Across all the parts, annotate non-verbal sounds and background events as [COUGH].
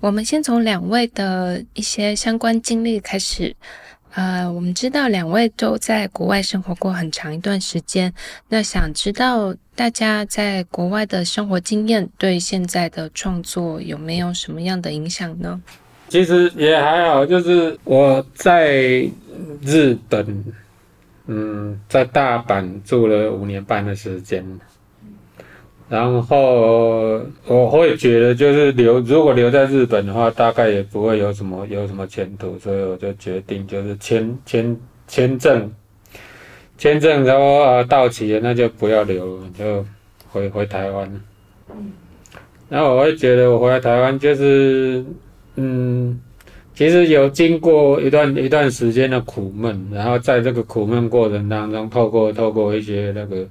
我们先从两位的一些相关经历开始。呃，我们知道两位都在国外生活过很长一段时间，那想知道大家在国外的生活经验对现在的创作有没有什么样的影响呢？其实也还好，就是我在日本，嗯，在大阪住了五年半的时间。然后我会觉得，就是留如果留在日本的话，大概也不会有什么有什么前途，所以我就决定就是签签签证，签证然后啊到期了，那就不要留了，就回回台湾。然后我会觉得我回来台湾就是，嗯，其实有经过一段一段时间的苦闷，然后在这个苦闷过程当中，透过透过一些那个。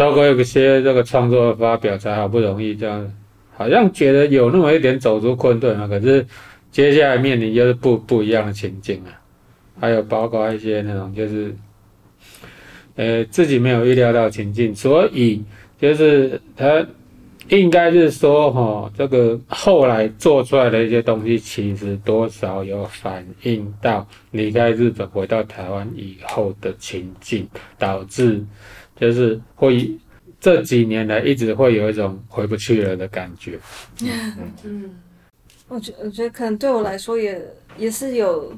透过一些这个创作发表，才好不容易这样，好像觉得有那么一点走出困顿啊。可是接下来面临就是不不一样的情境啊，还有包括一些那种就是，呃，自己没有预料到情境，所以就是他应该是说哈，这个后来做出来的一些东西，其实多少有反映到离开日本回到台湾以后的情境，导致。就是会这几年来一直会有一种回不去了的感觉。嗯，我觉我觉得可能对我来说也也是有，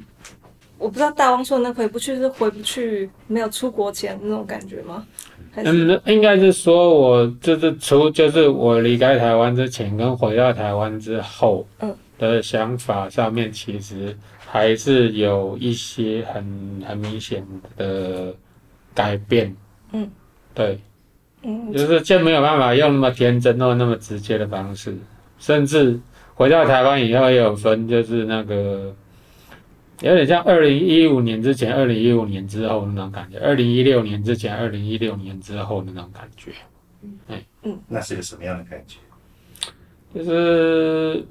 我不知道大汪说的那回不去是回不去没有出国前那种感觉吗？嗯，应该是说我就是除就是我离开台湾之前跟回到台湾之后，嗯的想法上面其实还是有一些很很明显的改变。嗯。对，嗯，就是就没有办法用那么天真或那么直接的方式，甚至回到台湾以后也有分，就是那个有点像二零一五年之前、二零一五年之后那种感觉，二零一六年之前、二零一六年之后那种感觉。嗯，嗯，那是个什么样的感觉？就是，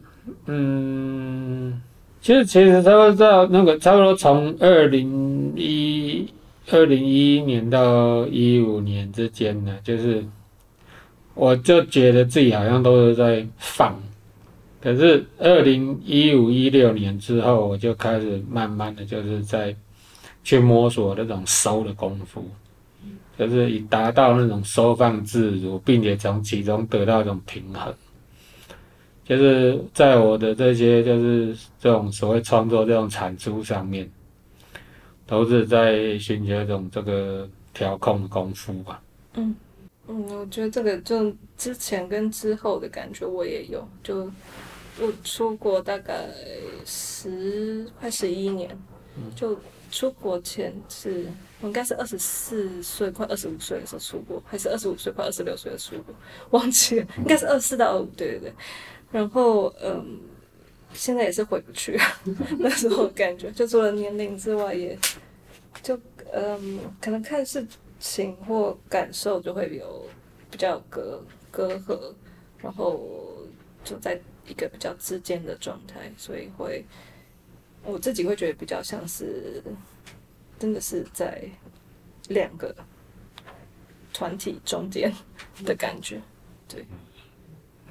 嗯，其实其实差不多那个差不多从二零一。二零一一年到一五年之间呢，就是我就觉得自己好像都是在放，可是二零一五一六年之后，我就开始慢慢的就是在去摸索那种收的功夫，就是以达到那种收放自如，并且从其中得到一种平衡，就是在我的这些就是这种所谓创作这种产出上面。都是在寻求一种这个调控的功夫吧。嗯嗯，我觉得这个就之前跟之后的感觉我也有。就我出国大概十快十一年，就出国前是我应该是二十四岁快二十五岁的时候出国，还是二十五岁快二十六岁的出国，忘记了，应该是二四到二五，对对对。然后嗯。现在也是回不去啊，[LAUGHS] 那时候感觉就除了年龄之外，也就嗯，可能看事情或感受就会有比较隔隔阂，然后就在一个比较之间的状态，所以会我自己会觉得比较像是真的是在两个团体中间的感觉，对，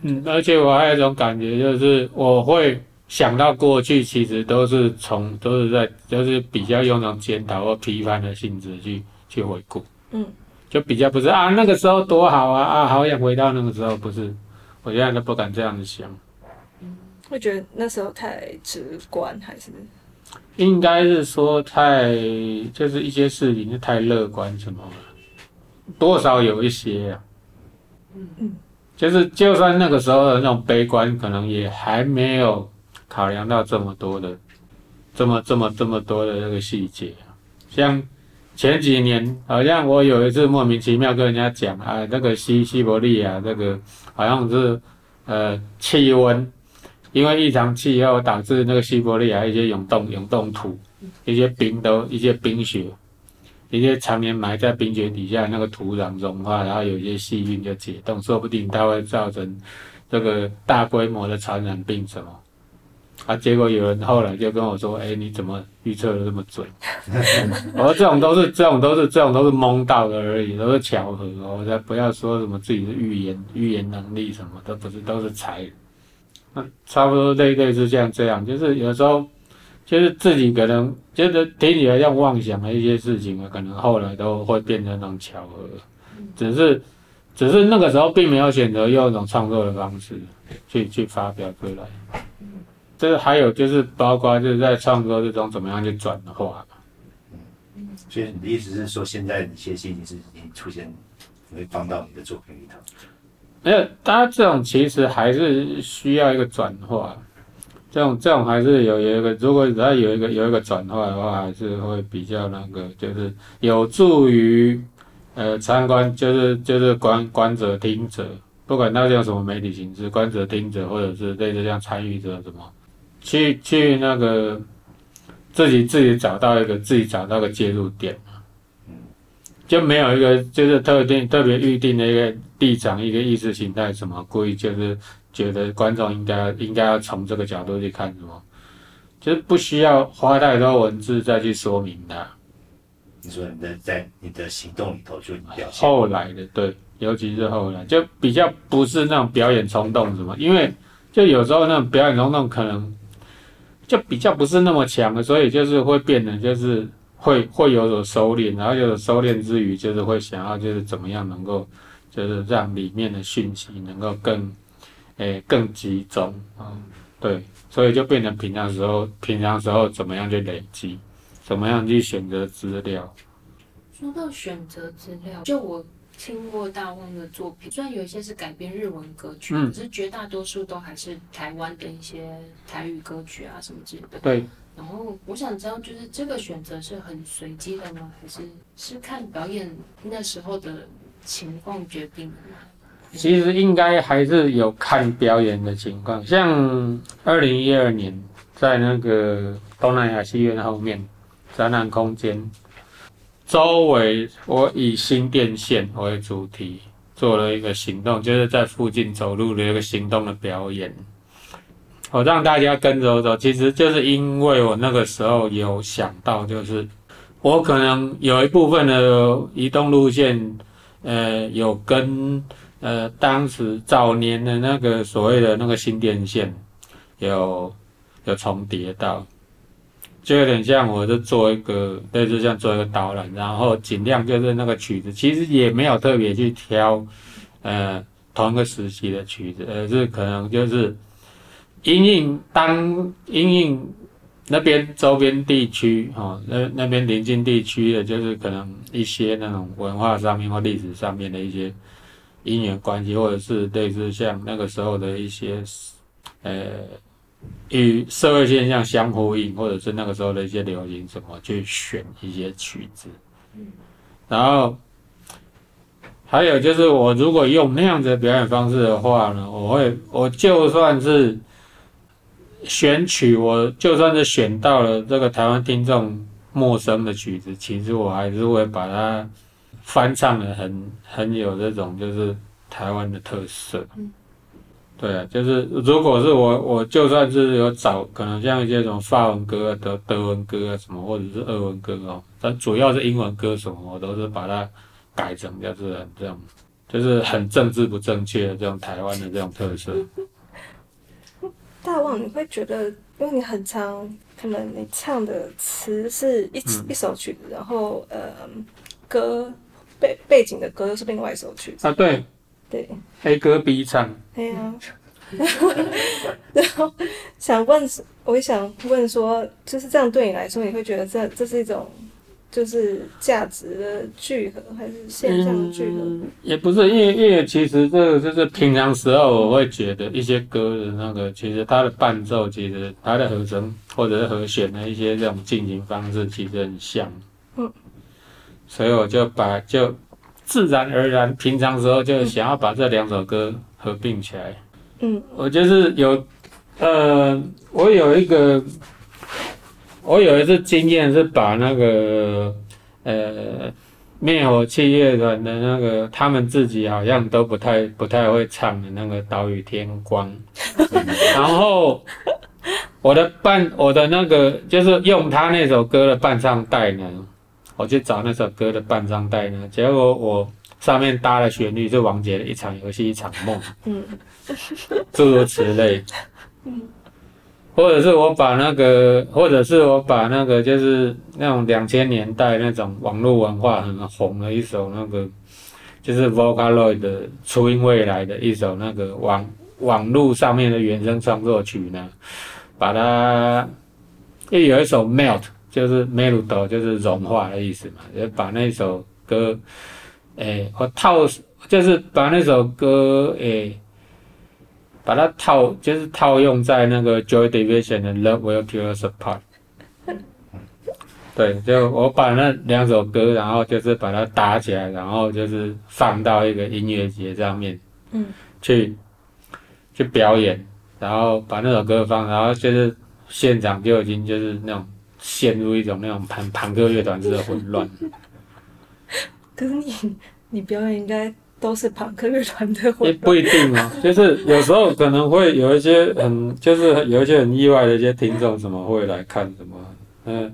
嗯，而且我还有一种感觉就是我会。想到过去，其实都是从都是在，就是比较用那种检讨或批判的性质去去回顾，嗯，就比较不是啊那个时候多好啊啊，好想回到那个时候，不是，我现在都不敢这样子想，嗯，会觉得那时候太直观还是？应该是说太就是一些事情就太乐观什么了，多少有一些啊，嗯嗯，就是就算那个时候的那种悲观，可能也还没有。考量到这么多的，这么这么这么多的那个细节，像前几年，好像我有一次莫名其妙跟人家讲啊，那个西西伯利亚那个好像是呃气温，因为异常气候导致那个西伯利亚一些永冻永冻土，一些冰都一些冰雪，一些常年埋在冰雪底下那个土壤融化，然后有一些细菌就解冻，说不定它会造成这个大规模的传染病什么。啊！结果有人后来就跟我说：“哎、你怎么预测的这么准？” [LAUGHS] 我说：“这种都是这种都是这种都是蒙到的而已，都是巧合。我才不要说什么自己的预言预言能力什么都不是，都是猜。那差不多类类似像这样，就是有时候就是自己可能觉得听起来像妄想的一些事情啊，可能后来都会变成那种巧合，只是只是那个时候并没有选择用一种创作的方式去去发表出来。这还有就是包括就是在创作之中怎么样去转化。嗯，所以你的意思是说，现在你些心情是已经出现，会放到你的作品里头？没有，它这种其实还是需要一个转化。这种这种还是有有一个，如果只要有一个有一个转化的话，还是会比较那个，就是有助于呃参观，就是就是观观者听者，不管那叫什么媒体形式，观者听者，或者是类似像参与者什么。去去那个自己自己找到一个自己找到一个介入点嘛，就没有一个就是特定特别预定的一个立场一个意识形态什么，故意就是觉得观众应该应该要从这个角度去看什么，就是不需要花太多文字再去说明它。你说你的在你的行动里头就表现后来的对，尤其是后来就比较不是那种表演冲动什么，因为就有时候那种表演冲动可能。就比较不是那么强的，所以就是会变得就是会会有所收敛，然后有所收敛之余，就是会想要就是怎么样能够就是让里面的讯息能够更诶、欸、更集中啊，对，所以就变成平常时候平常时候怎么样去累积，怎么样去选择资料。说到选择资料，就我。听过大旺的作品，虽然有一些是改编日文歌曲，嗯、可是绝大多数都还是台湾的一些台语歌曲啊什么之类的。对。然后我想知道，就是这个选择是很随机的吗？还是是看表演那时候的情况决定的吗？其实应该还是有看表演的情况。像二零一二年在那个东南亚戏院后面展览空间。周围我以新电线为主题做了一个行动，就是在附近走路的一个行动的表演。我让大家跟着我走，其实就是因为我那个时候有想到，就是我可能有一部分的移动路线，呃，有跟呃当时早年的那个所谓的那个新电线有有重叠到。就有点像，我是做一个类似像做一个导览，然后尽量就是那个曲子，其实也没有特别去挑，呃，同一个时期的曲子，而是可能就是因应当因应那边周边地区哦，那那边邻近地区的，就是可能一些那种文化上面或历史上面的一些因缘关系，或者是类似像那个时候的一些，呃。与社会现象相呼应，或者是那个时候的一些流行什么，去选一些曲子。然后还有就是，我如果用那样子的表演方式的话呢，我会，我就算是选曲，我就算是选到了这个台湾听众陌生的曲子，其实我还是会把它翻唱的很很有这种就是台湾的特色。对啊，就是如果是我，我就算是有找，可能像一些什么法文歌、德德文歌啊什么，或者是俄文歌哦，但主要是英文歌什么，我都是把它改成就是很这种，就是很政治不正确的这种台湾的这种特色。大旺，你会觉得，因为你很常，可能你唱的词是一、嗯、一首曲子，然后呃，歌背背景的歌又是另外一首曲子啊，对。对，A 歌 B 唱。对呀，然后想问，我也想问说，就是这样对你来说，你会觉得这这是一种就是价值的聚合，还是现象的聚合？嗯，也不是，因为因为其实这个就是平常时候，我会觉得一些歌的那个，其实它的伴奏，其实它的和声或者是和弦的一些这种进行方式，其实很像。嗯，所以我就把就。自然而然，平常时候就想要把这两首歌合并起来。嗯，我就是有，呃，我有一个，我有一次经验是把那个，呃，灭火器乐团的那个，他们自己好像都不太不太会唱的那个《岛屿天光》，[LAUGHS] 然后我的伴，我的那个就是用他那首歌的伴唱带呢。我去找那首歌的半张带呢，结果我上面搭的旋律是王杰的一场游戏一场梦，嗯，诸如此类。[LAUGHS] 嗯，或者是我把那个，或者是我把那个，就是那种两千年代那种网络文化很红的一首那个，就是 Vocaloid 的初音未来的一首那个网网络上面的原声创作曲呢，把它，因为有一首 Melt，就是 Melt 就是融化的意思嘛，就把那首歌，诶、欸，我套，就是把那首歌，诶、欸。把它套，就是套用在那个 Joy Division 的 Love Will Tear Us Apart。[LAUGHS] 对，就我把那两首歌，然后就是把它搭起来，然后就是放到一个音乐节上面，嗯，去去表演，然后把那首歌放，然后就是现场就已经就是那种陷入一种那种朋朋克乐团式的混乱。可是你你表演应该。都是朋克乐团的，也不一定啊，就是有时候可能会有一些很，就是有一些很意外的一些听众，什么会来看什么，嗯，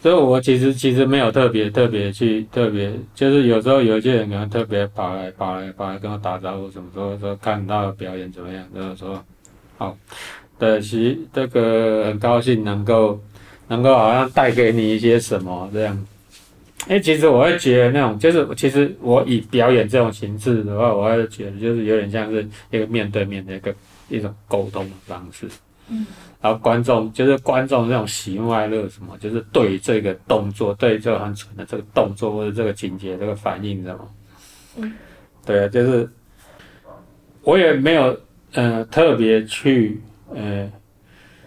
所以我其实其实没有特别特别去特别，就是有时候有一些人可能特别跑来跑来跑来跟我打招呼，什么说说看到表演怎么样，就是说好，对，其这个很高兴能够能够好像带给你一些什么这样。哎，其实我会觉得那种，就是其实我以表演这种形式的话，我会觉得就是有点像是一个面对面的一个一种沟通的方式。嗯，然后观众就是观众那种喜怒哀乐什么，就是对这个动作，对这个很蠢的这个动作或者这个情节这个反应什么。嗯，对啊，就是我也没有呃特别去呃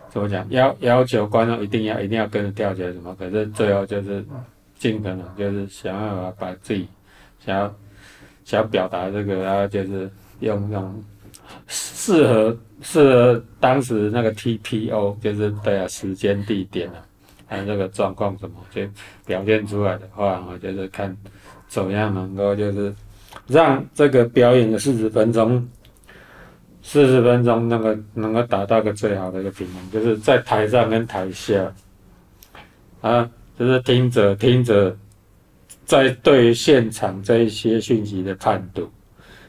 怎么讲要要求观众一定要一定要跟着跳起来什么，可是最后就是。尽可能就是想要把自己想要想要表达这个，然后就是用那种适合适合当时那个 TPO，就是对啊，时间地点啊，还有这个状况什么，就表现出来的话，我就是看怎么样能够就是让这个表演的四十分钟，四十分钟那个能够达到个最好的一个平衡，就是在台上跟台下啊。就是听着听着，在对于现场这一些讯息的判读，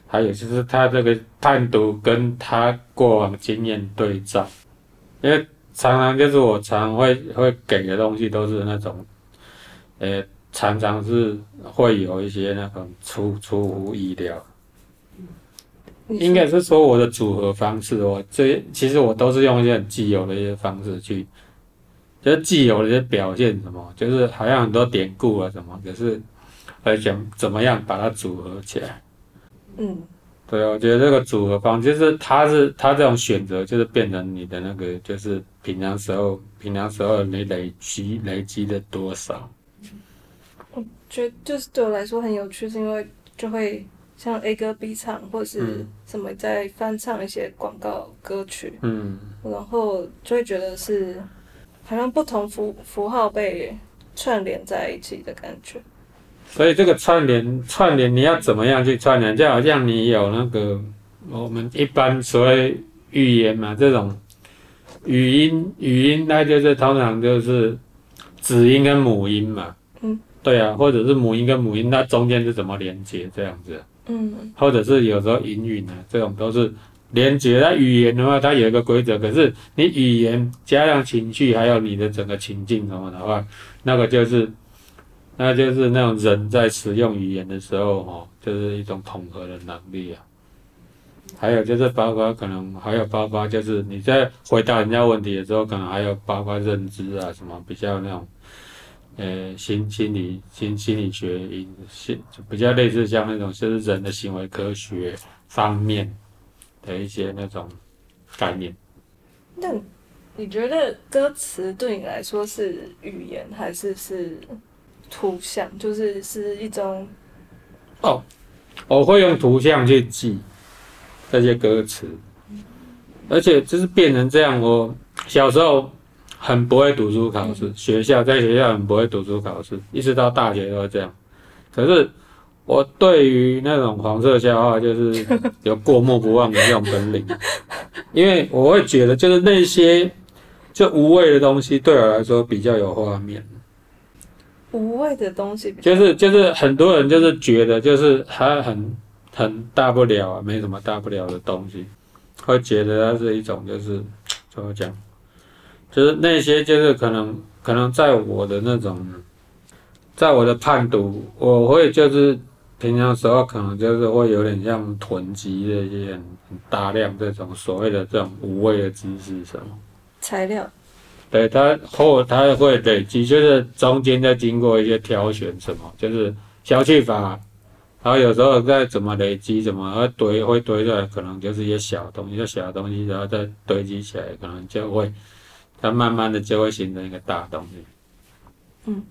还有就是他这个判读跟他过往经验对照，因为常常就是我常会会给的东西都是那种，呃，常常是会有一些那种出出乎意料，应该是说我的组合方式，我这其实我都是用一些很既有的一些方式去。就是既有的一些表现，什么，就是好像很多典故啊什么，可是来讲怎么样把它组合起来。嗯，对，我觉得这个组合方就是它是它这种选择，就是变成你的那个，就是平常时候平常时候你累积累积的多少。我觉得就是对我来说很有趣，是因为就会像 A 歌 B 唱，或者是什么在翻唱一些广告歌曲，嗯，然后就会觉得是。好像不同符符号被串联在一起的感觉，所以这个串联串联你要怎么样去串联？就好像你有那个我们一般所谓语言嘛，这种语音语音，那就是通常就是子音跟母音嘛，嗯，对啊，或者是母音跟母音，那中间是怎么连接这样子？嗯，或者是有时候隐语呢，这种都是。连接它语言的话，它有一个规则。可是你语言加上情绪，还有你的整个情境什么的话，那个就是，那就是那种人在使用语言的时候，哦，就是一种统合的能力啊。还有就是包括可能还有包括就是你在回答人家问题的时候，可能还有包括认知啊什么比较那种，呃，心心理心心理学心就比较类似像那种就是人的行为科学方面。的一些那种概念。那你觉得歌词对你来说是语言还是是图像？就是是一种哦，我会用图像去记这些歌词，而且就是变成这样。我小时候很不会读书考试，嗯、学校在学校很不会读书考试，一直到大学都这样。可是。我对于那种黄色笑话，就是 [LAUGHS] 有过目不忘的那种本领，因为我会觉得，就是那些就无谓的东西，对我来说比较有画面。无谓的东西，就是就是很多人就是觉得，就是他很很大不了啊，没什么大不了的东西，会觉得它是一种就是怎么讲？就是那些就是可能可能在我的那种，在我的判读，我会就是平常时候可能就是会有点像囤积的一些很大量这种所谓的这种无谓的知识什么材料。对，它后它会累积，就是中间再经过一些挑选什么，就是消去法。然后有时候再怎么累积，怎么会堆，会堆出来，可能就是一些小东西，就小东西，然后再堆积起来，可能就会，它慢慢的就会形成一个大东西。嗯。